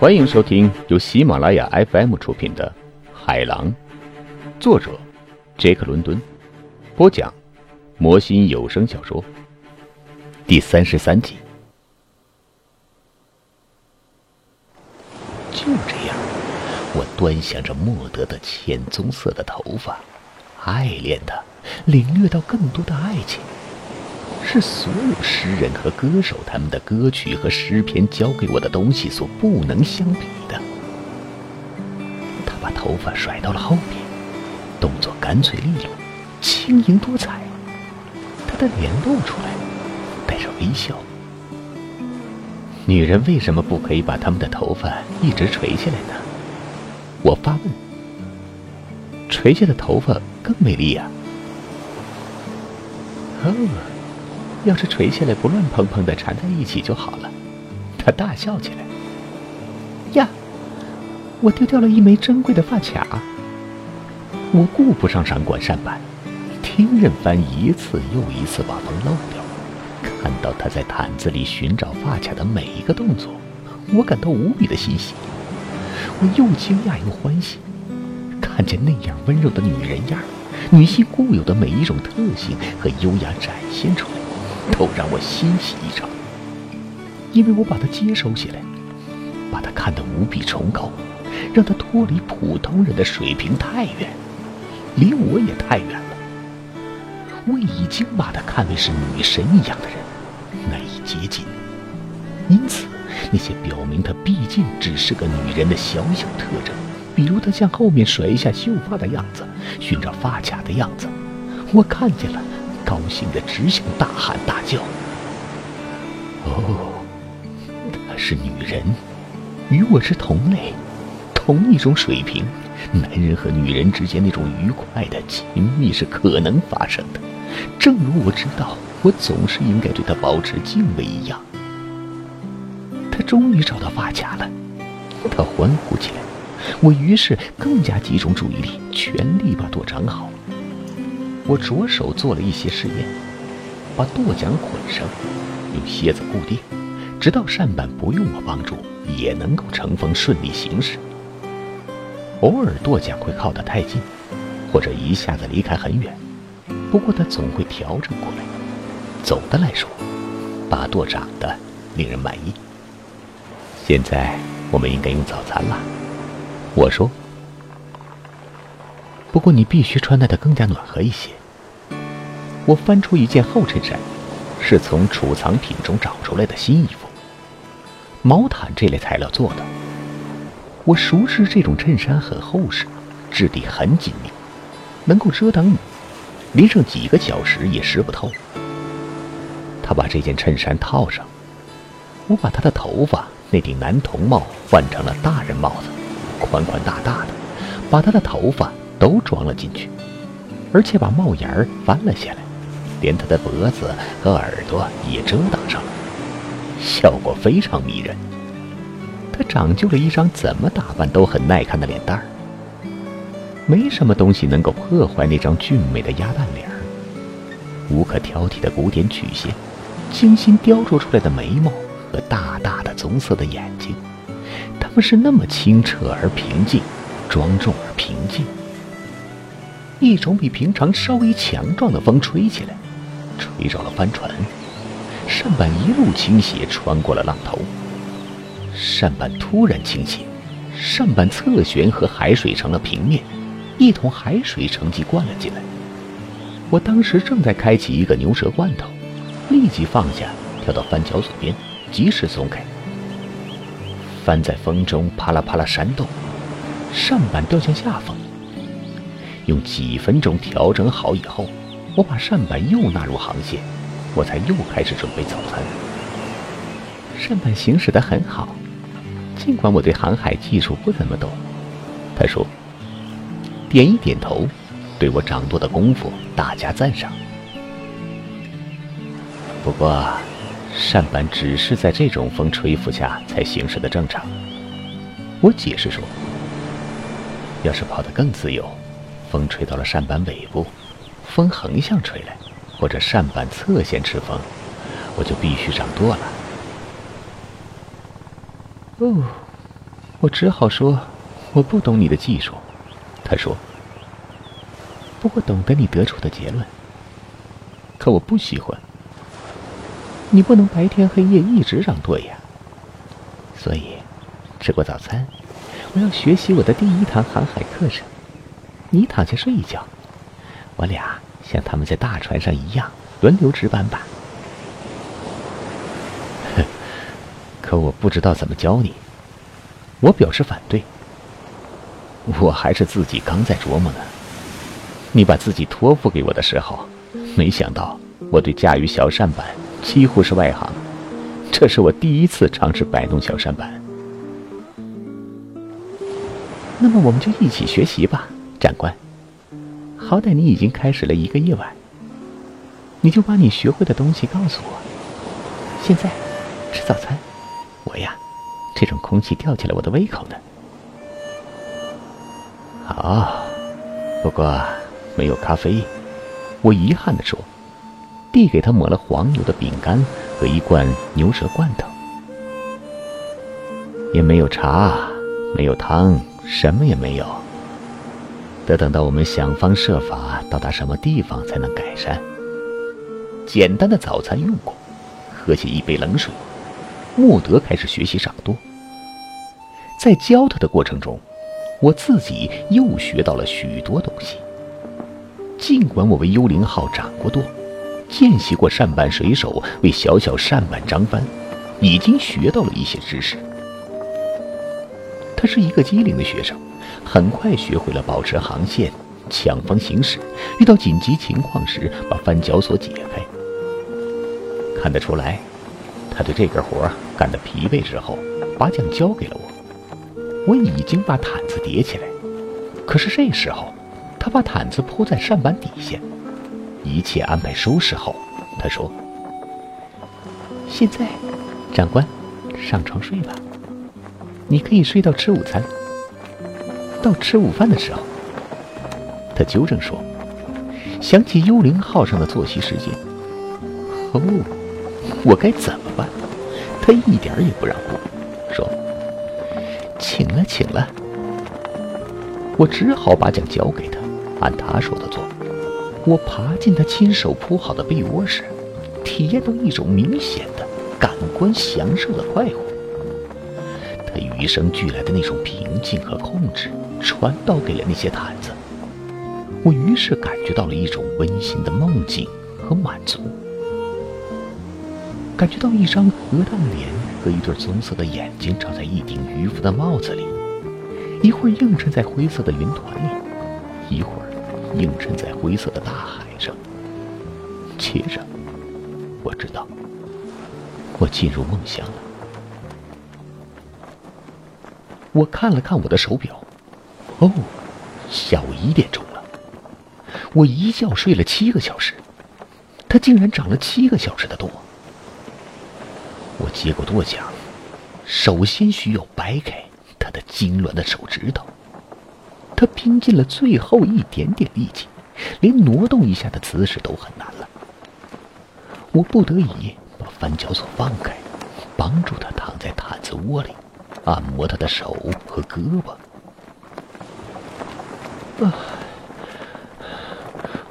欢迎收听由喜马拉雅 FM 出品的《海狼》，作者杰克·伦敦，播讲魔心有声小说第三十三集。就这样，我端详着莫德的浅棕色的头发，爱恋他，领略到更多的爱情。是所有诗人和歌手他们的歌曲和诗篇教给我的东西所不能相比的。他把头发甩到了后面，动作干脆利落，轻盈多彩。他的脸露出来，带着微笑。女人为什么不可以把他们的头发一直垂下来呢？我发问。垂下的头发更美丽呀。哦。要是垂下来不乱蓬蓬的缠在一起就好了。他大笑起来。呀，我丢掉了一枚珍贵的发卡。我顾不上掌管扇板，听任帆一次又一次把风漏掉。看到他在毯子里寻找发卡的每一个动作，我感到无比的欣喜。我又惊讶又欢喜，看见那样温柔的女人样女性固有的每一种特性和优雅展现出来。都让我欣喜异常，因为我把它接收起来，把它看得无比崇高，让它脱离普通人的水平太远，离我也太远了。我已经把它看为是女神一样的人，难以接近。因此，那些表明她毕竟只是个女人的小小特征，比如她向后面甩一下秀发的样子，寻找发卡的样子，我看见了。高兴的只想大喊大叫。哦，她是女人，与我是同类，同一种水平。男人和女人之间那种愉快的亲密是可能发生的，正如我知道我总是应该对她保持敬畏一样。他终于找到发卡了，他欢呼起来。我于是更加集中注意力，全力把舵掌好。我着手做了一些试验，把舵桨捆上，用楔子固定，直到扇板不用我帮助也能够乘风顺利行驶。偶尔舵桨会靠得太近，或者一下子离开很远，不过它总会调整过来。总的来说，把舵长得令人满意。现在我们应该用早餐了，我说。不过你必须穿戴的更加暖和一些。我翻出一件厚衬衫，是从储藏品中找出来的新衣服，毛毯这类材料做的。我熟知这种衬衫很厚实，质地很紧密，能够遮挡雨，淋上几个小时也湿不透。他把这件衬衫套上，我把他的头发那顶男童帽换成了大人帽子，宽宽大大的，把他的头发都装了进去，而且把帽檐儿翻了下来。连他的脖子和耳朵也遮挡上了，效果非常迷人。他长就了一张怎么打扮都很耐看的脸蛋儿，没什么东西能够破坏那张俊美的鸭蛋脸儿。无可挑剔的古典曲线，精心雕琢出来的眉毛和大大的棕色的眼睛，他们是那么清澈而平静，庄重而平静。一种比平常稍微强壮的风吹起来。吹着了帆船，扇板一路倾斜，穿过了浪头。扇板突然倾斜，扇板侧旋和海水成了平面，一桶海水乘机灌了进来。我当时正在开启一个牛舌罐头，立即放下，跳到帆桥左边，及时松开。帆在风中啪啦啪啦扇动，扇板掉向下方。用几分钟调整好以后。我把扇板又纳入航线，我才又开始准备早餐。扇板行驶得很好，尽管我对航海技术不怎么懂。他说：“点一点头，对我掌舵的功夫大加赞赏。”不过，扇板只是在这种风吹拂下才行驶的正常。我解释说：“要是跑得更自由，风吹到了扇板尾部。”风横向吹来，或者扇板侧线吹风，我就必须掌舵了。哦，我只好说我不懂你的技术。他说：“不过懂得你得出的结论。可我不喜欢，你不能白天黑夜一直让舵呀。所以，吃过早餐，我要学习我的第一堂航海课程。你躺下睡一觉，我俩像他们在大船上一样轮流值班吧。”可我不知道怎么教你，我表示反对。我还是自己刚在琢磨呢。你把自己托付给我的时候，没想到我对驾驭小扇板几乎是外行。这是我第一次尝试摆弄小扇板。那么我们就一起学习吧，长官。好歹你已经开始了一个夜晚，你就把你学会的东西告诉我。现在吃早餐。我呀，这种空气吊起了我的胃口呢。好，不过没有咖啡，我遗憾地说，递给他抹了黄油的饼干和一罐牛舌罐头。也没有茶，没有汤，什么也没有。得等到我们想方设法到达什么地方才能改善。简单的早餐用过，喝起一杯冷水。穆德开始学习掌舵，在教他的过程中，我自己又学到了许多东西。尽管我为幽灵号掌过舵，见习过扇板水手为小小扇板张帆，已经学到了一些知识。他是一个机灵的学生，很快学会了保持航线、抢风行驶，遇到紧急情况时把翻脚索解开。看得出来。他对这个活干得疲惫之后，把桨交给了我。我已经把毯子叠起来，可是这时候，他把毯子铺在扇板底下。一切安排收拾后，他说：“现在，长官，上床睡吧。你可以睡到吃午餐。到吃午饭的时候，他纠正说，想起幽灵号上的作息时间。哦。”我该怎么办？他一点也不让步，说：“请了，请了。”我只好把奖交给他，按他说的做。我爬进他亲手铺好的被窝时，体验到一种明显的感官享受的快活。与生俱来的那种平静和控制传导给了那些毯子，我于是感觉到了一种温馨的梦境和满足。感觉到一张鹅蛋脸和一对棕色的眼睛照在一顶渔夫的帽子里，一会儿映衬在灰色的云团里，一会儿映衬在灰色的大海上。接着，我知道，我进入梦乡了。我看了看我的手表，哦，下午一点钟了。我一觉睡了七个小时，它竟然长了七个小时的舵。我接过舵桨，首先需要掰开他的痉挛的手指头。他拼尽了最后一点点力气，连挪动一下的姿势都很难了。我不得已把翻脚索放开，帮助他躺在毯子窝里，按摩他的手和胳膊。啊，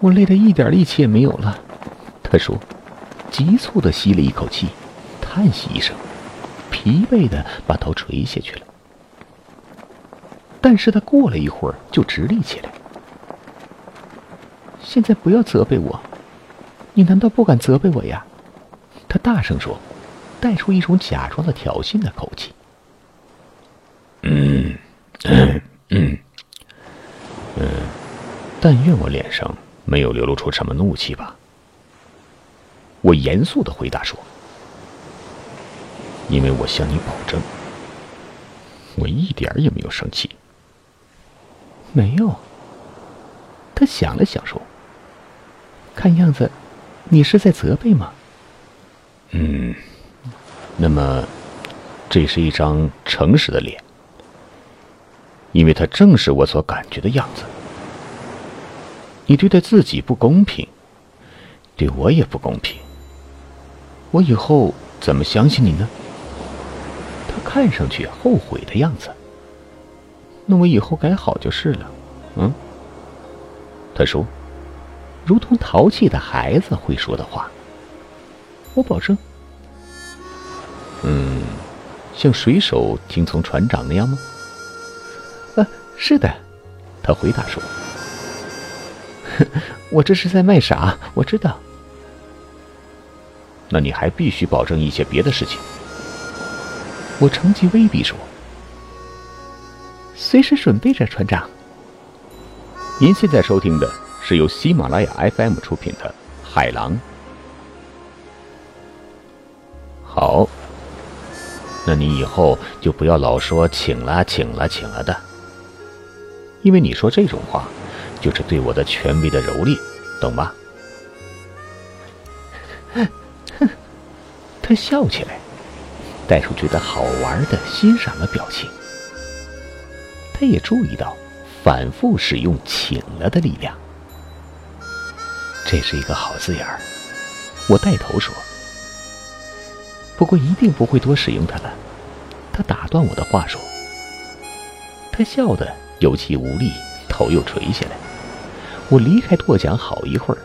我累得一点力气也没有了。他说，急促的吸了一口气。叹息一声，疲惫的把头垂下去了。但是他过了一会儿就直立起来。现在不要责备我，你难道不敢责备我呀？他大声说，带出一种假装的挑衅的口气。嗯嗯嗯嗯，但愿我脸上没有流露出什么怒气吧。我严肃的回答说。因为我向你保证，我一点也没有生气。没有。他想了想说：“看样子，你是在责备吗？”嗯。那么，这是一张诚实的脸，因为它正是我所感觉的样子。你对待自己不公平，对我也不公平。我以后怎么相信你呢？他看上去后悔的样子，那我以后改好就是了。嗯，他说，如同淘气的孩子会说的话。我保证。嗯，像水手听从船长那样吗？啊，是的，他回答说。我这是在卖傻，我知道。那你还必须保证一些别的事情。我乘机威逼说：“随时准备着，船长。”您现在收听的是由喜马拉雅 FM 出品的《海狼》。好，那你以后就不要老说请了，请了，请了的，因为你说这种话，就是对我的权威的蹂躏，懂吗？哼 他笑起来，带出觉得好玩的欣赏的表情。他也注意到反复使用“请了”的力量，这是一个好字眼儿。我带头说，不过一定不会多使用它的。他打断我的话说：“他笑得有气无力，头又垂下来。”我离开舵桨好一会儿，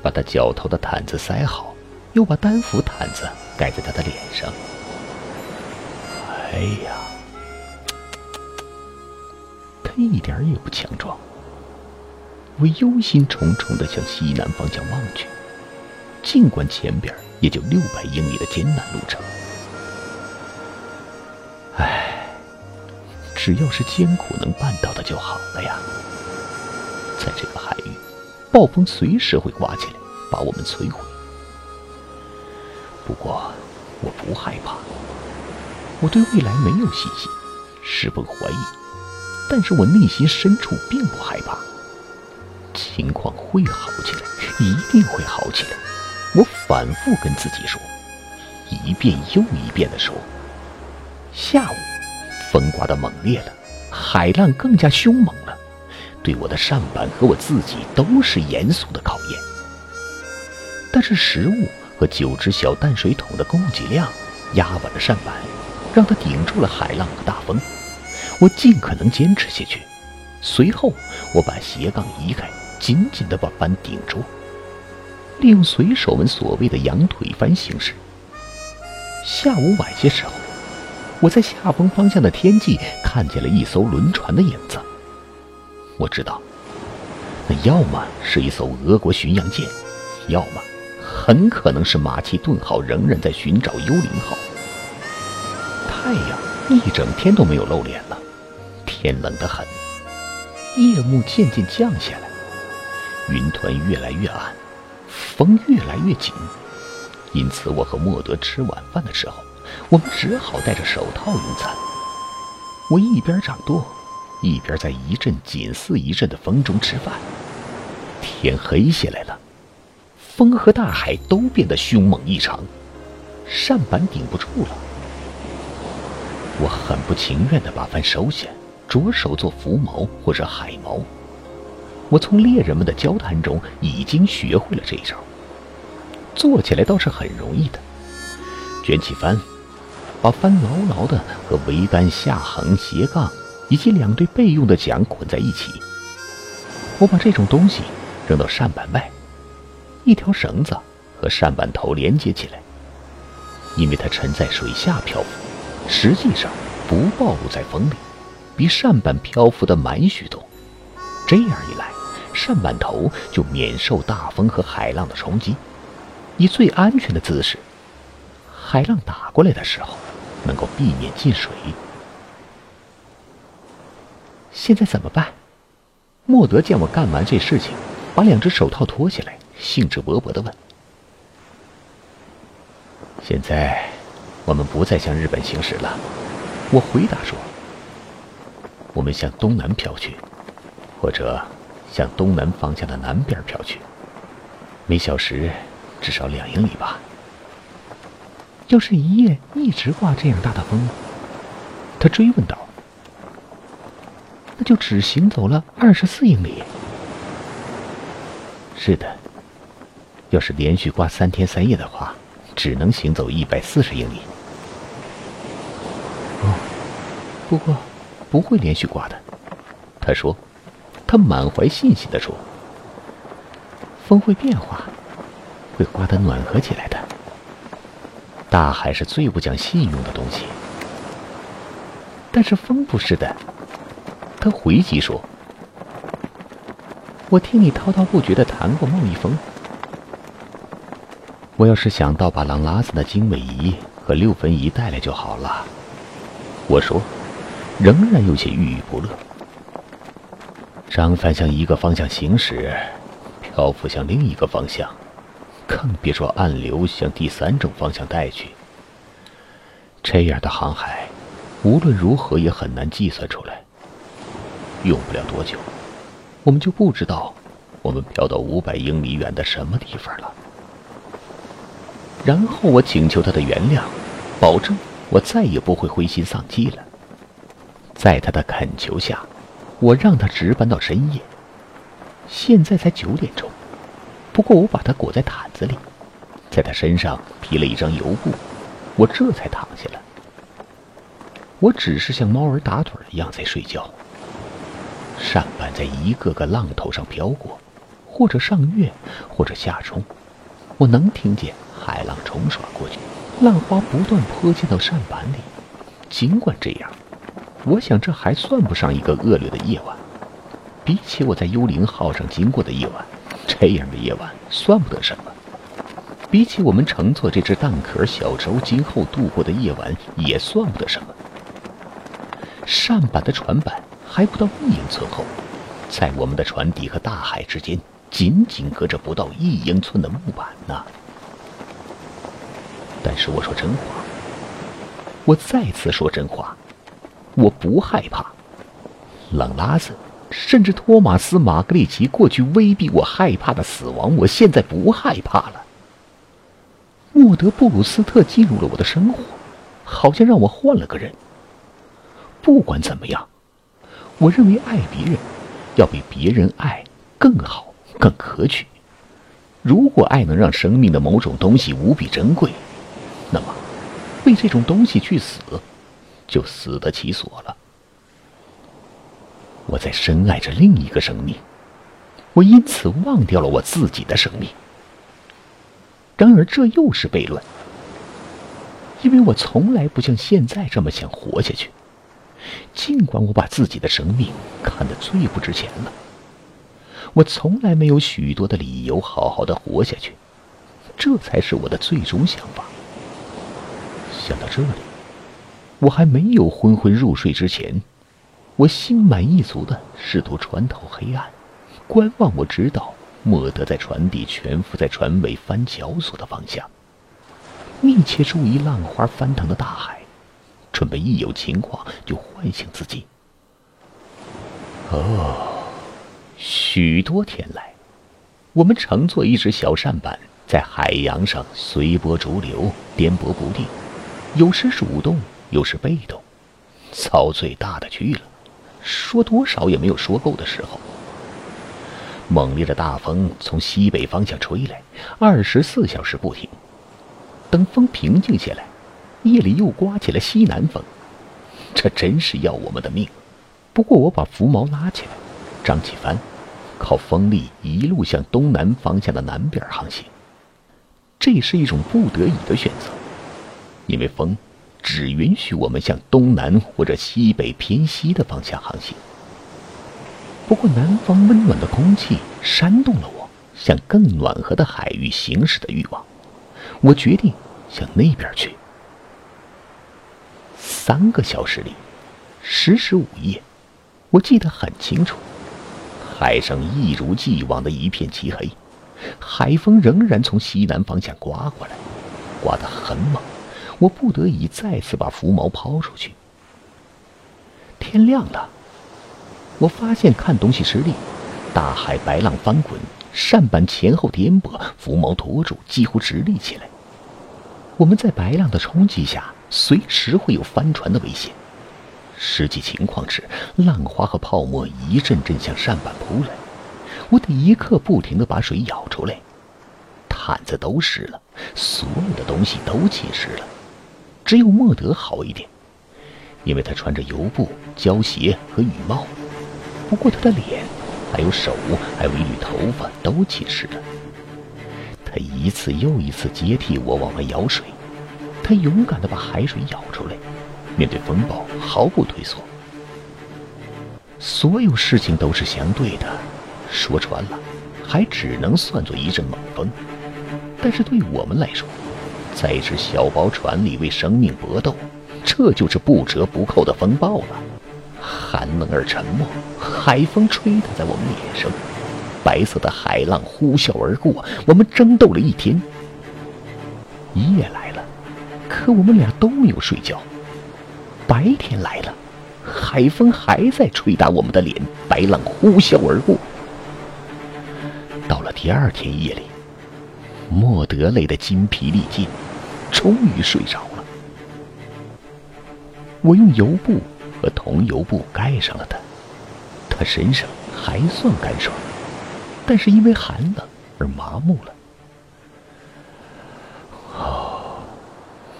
把他脚头的毯子塞好。又把单幅毯子盖在他的脸上。哎呀，他一点也不强壮。我忧心忡忡的向西南方向望去，尽管前边也就六百英里的艰难路程。唉，只要是艰苦能办到的就好了呀。在这个海域，暴风随时会刮起来，把我们摧毁。不过，我不害怕。我对未来没有信心，十分怀疑，但是我内心深处并不害怕。情况会好起来，一定会好起来。我反复跟自己说，一遍又一遍地说。下午，风刮得猛烈了，海浪更加凶猛了，对我的扇板和我自己都是严肃的考验。但是食物。和九只小淡水桶的供给量压稳了扇板，让它顶住了海浪和大风。我尽可能坚持下去。随后，我把斜杠移开，紧紧地把帆顶住，利用水手们所谓的“羊腿帆”形式。下午晚些时候，我在下风方向的天际看见了一艘轮船的影子。我知道，那要么是一艘俄国巡洋舰，要么……很可能是马其顿号仍然在寻找幽灵号。太阳一整天都没有露脸了，天冷得很，夜幕渐渐降下来，云团越来越暗，风越来越紧。因此，我和莫德吃晚饭的时候，我们只好戴着手套用餐。我一边掌舵，一边在一阵紧似一阵的风中吃饭。天黑下来了。风和大海都变得凶猛异常，扇板顶不住了。我很不情愿地把帆收下，着手做浮锚或者海锚。我从猎人们的交谈中已经学会了这一招，做起来倒是很容易的。卷起帆，把帆牢牢地和桅杆、下横、斜杠以及两对备用的桨捆在一起。我把这种东西扔到扇板外。一条绳子和扇板头连接起来，因为它沉在水下漂浮，实际上不暴露在风里，比扇板漂浮的满许多。这样一来，扇板头就免受大风和海浪的冲击，以最安全的姿势，海浪打过来的时候，能够避免进水。现在怎么办？莫德见我干完这事情，把两只手套脱下来。兴致勃勃地问：“现在，我们不再向日本行驶了。”我回答说：“我们向东南飘去，或者向东南方向的南边飘去，每小时至少两英里吧。要是一夜一直刮这样大的风，他追问道：“那就只行走了二十四英里。”是的。要是连续刮三天三夜的话，只能行走一百四十英里。哦，不过不会连续刮的。他说，他满怀信心地说：“风会变化，会刮得暖和起来的。大海是最不讲信用的东西。”但是风不是的，他回击说：“我听你滔滔不绝的谈过贸易风。我要是想到把朗拉斯的经纬仪和六分仪带来就好了。”我说，仍然有些郁郁不乐。张帆向一个方向行驶，漂浮向另一个方向，更别说暗流向第三种方向带去。这样的航海。无论如何也很难计算出来。用不了多久，我们就不知道我们飘到五百英里远的什么地方了。然后我请求他的原谅，保证我再也不会灰心丧气了。在他的恳求下，我让他值班到深夜。现在才九点钟，不过我把他裹在毯子里，在他身上披了一张油布，我这才躺下了。我只是像猫儿打盹一样在睡觉。扇板在一个个浪头上飘过，或者上跃，或者下冲。我能听见海浪冲刷过去，浪花不断泼溅到扇板里。尽管这样，我想这还算不上一个恶劣的夜晚。比起我在幽灵号上经过的夜晚，这样的夜晚算不得什么。比起我们乘坐这只蛋壳小舟今后度过的夜晚，也算不得什么。扇板的船板还不到一英寸厚，在我们的船底和大海之间，仅仅隔着不到一英寸的木板呢。但是我说真话，我再次说真话，我不害怕。朗拉斯，甚至托马斯·马格里奇过去威逼我害怕的死亡，我现在不害怕了。莫德布鲁斯特进入了我的生活，好像让我换了个人。不管怎么样，我认为爱别人要比别人爱更好、更可取。如果爱能让生命的某种东西无比珍贵，那么为这种东西去死，就死得其所了。我在深爱着另一个生命，我因此忘掉了我自己的生命。然而，这又是悖论，因为我从来不像现在这么想活下去。尽管我把自己的生命看得最不值钱了，我从来没有许多的理由好好的活下去，这才是我的最终想法。想到这里，我还没有昏昏入睡之前，我心满意足的试图穿透黑暗，观望我知道莫德在船底蜷伏在船尾翻绞索的方向，密切注意浪花翻腾的大海。准备一有情况就唤醒自己。哦，许多天来，我们乘坐一只小扇板在海洋上随波逐流，颠簸不定，有时主动，有时被动，操最大的去了，说多少也没有说够的时候。猛烈的大风从西北方向吹来，二十四小时不停。等风平静下来。夜里又刮起了西南风，这真是要我们的命。不过我把浮毛拉起来，张起帆，靠风力一路向东南方向的南边航行。这是一种不得已的选择，因为风只允许我们向东南或者西北偏西的方向航行。不过南方温暖的空气煽动了我向更暖和的海域行驶的欲望，我决定向那边去。三个小时里，十时午夜，我记得很清楚。海上一如既往的一片漆黑，海风仍然从西南方向刮过来，刮得很猛。我不得已再次把浮锚抛出去。天亮了，我发现看东西吃力，大海白浪翻滚，扇板前后颠簸，浮锚拖住，几乎直立起来。我们在白浪的冲击下。随时会有翻船的危险。实际情况是，浪花和泡沫一阵阵向扇板扑来，我得一刻不停的把水舀出来。毯子都湿了，所有的东西都浸湿了，只有莫德好一点，因为他穿着油布，胶鞋和雨帽，不过他的脸、还有手、还有一缕头发都浸湿了。他一次又一次接替我往外舀水，他勇敢地把海水舀出来，面对风暴毫不退缩。所有事情都是相对的，说穿了，还只能算作一阵猛风。但是对我们来说，在一只小薄船里为生命搏斗，这就是不折不扣的风暴了。寒冷而沉默，海风吹打在我们脸上，白色的海浪呼啸而过。我们争斗了一天，夜来，可我们俩都没有睡觉。白天来了，海风还在吹打我们的脸，白浪呼啸而过。到了第二天夜里。莫德累得筋疲力尽，终于睡着了。我用油布和桐油布盖上了他，他身上还算干爽，但是因为寒冷而麻木了。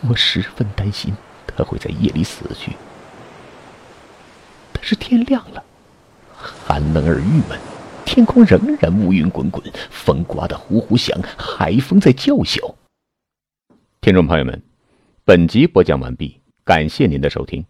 我十分担心他会在夜里死去。但是天亮了，寒冷而郁闷。天空仍然乌云滚滚，风刮得呼呼响，海风在叫嚣。听众朋友们，本集播讲完毕，感谢您的收听。